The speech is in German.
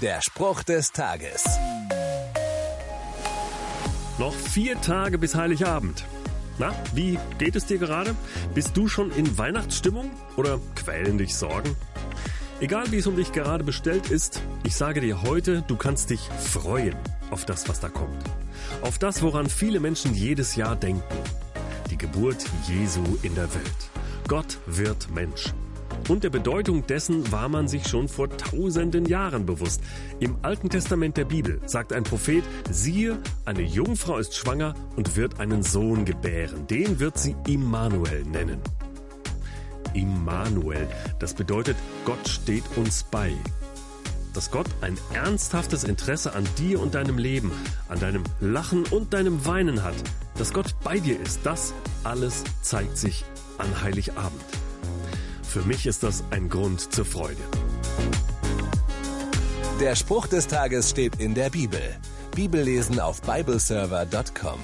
Der Spruch des Tages. Noch vier Tage bis Heiligabend. Na, wie geht es dir gerade? Bist du schon in Weihnachtsstimmung oder quälen dich Sorgen? Egal wie es um dich gerade bestellt ist, ich sage dir heute, du kannst dich freuen auf das, was da kommt. Auf das, woran viele Menschen jedes Jahr denken. Die Geburt Jesu in der Welt. Gott wird Mensch. Und der Bedeutung dessen war man sich schon vor tausenden Jahren bewusst. Im Alten Testament der Bibel sagt ein Prophet, siehe, eine Jungfrau ist schwanger und wird einen Sohn gebären. Den wird sie Immanuel nennen. Immanuel, das bedeutet, Gott steht uns bei. Dass Gott ein ernsthaftes Interesse an dir und deinem Leben, an deinem Lachen und deinem Weinen hat, dass Gott bei dir ist, das alles zeigt sich an Heiligabend. Für mich ist das ein Grund zur Freude. Der Spruch des Tages steht in der Bibel. Bibellesen auf bibleserver.com.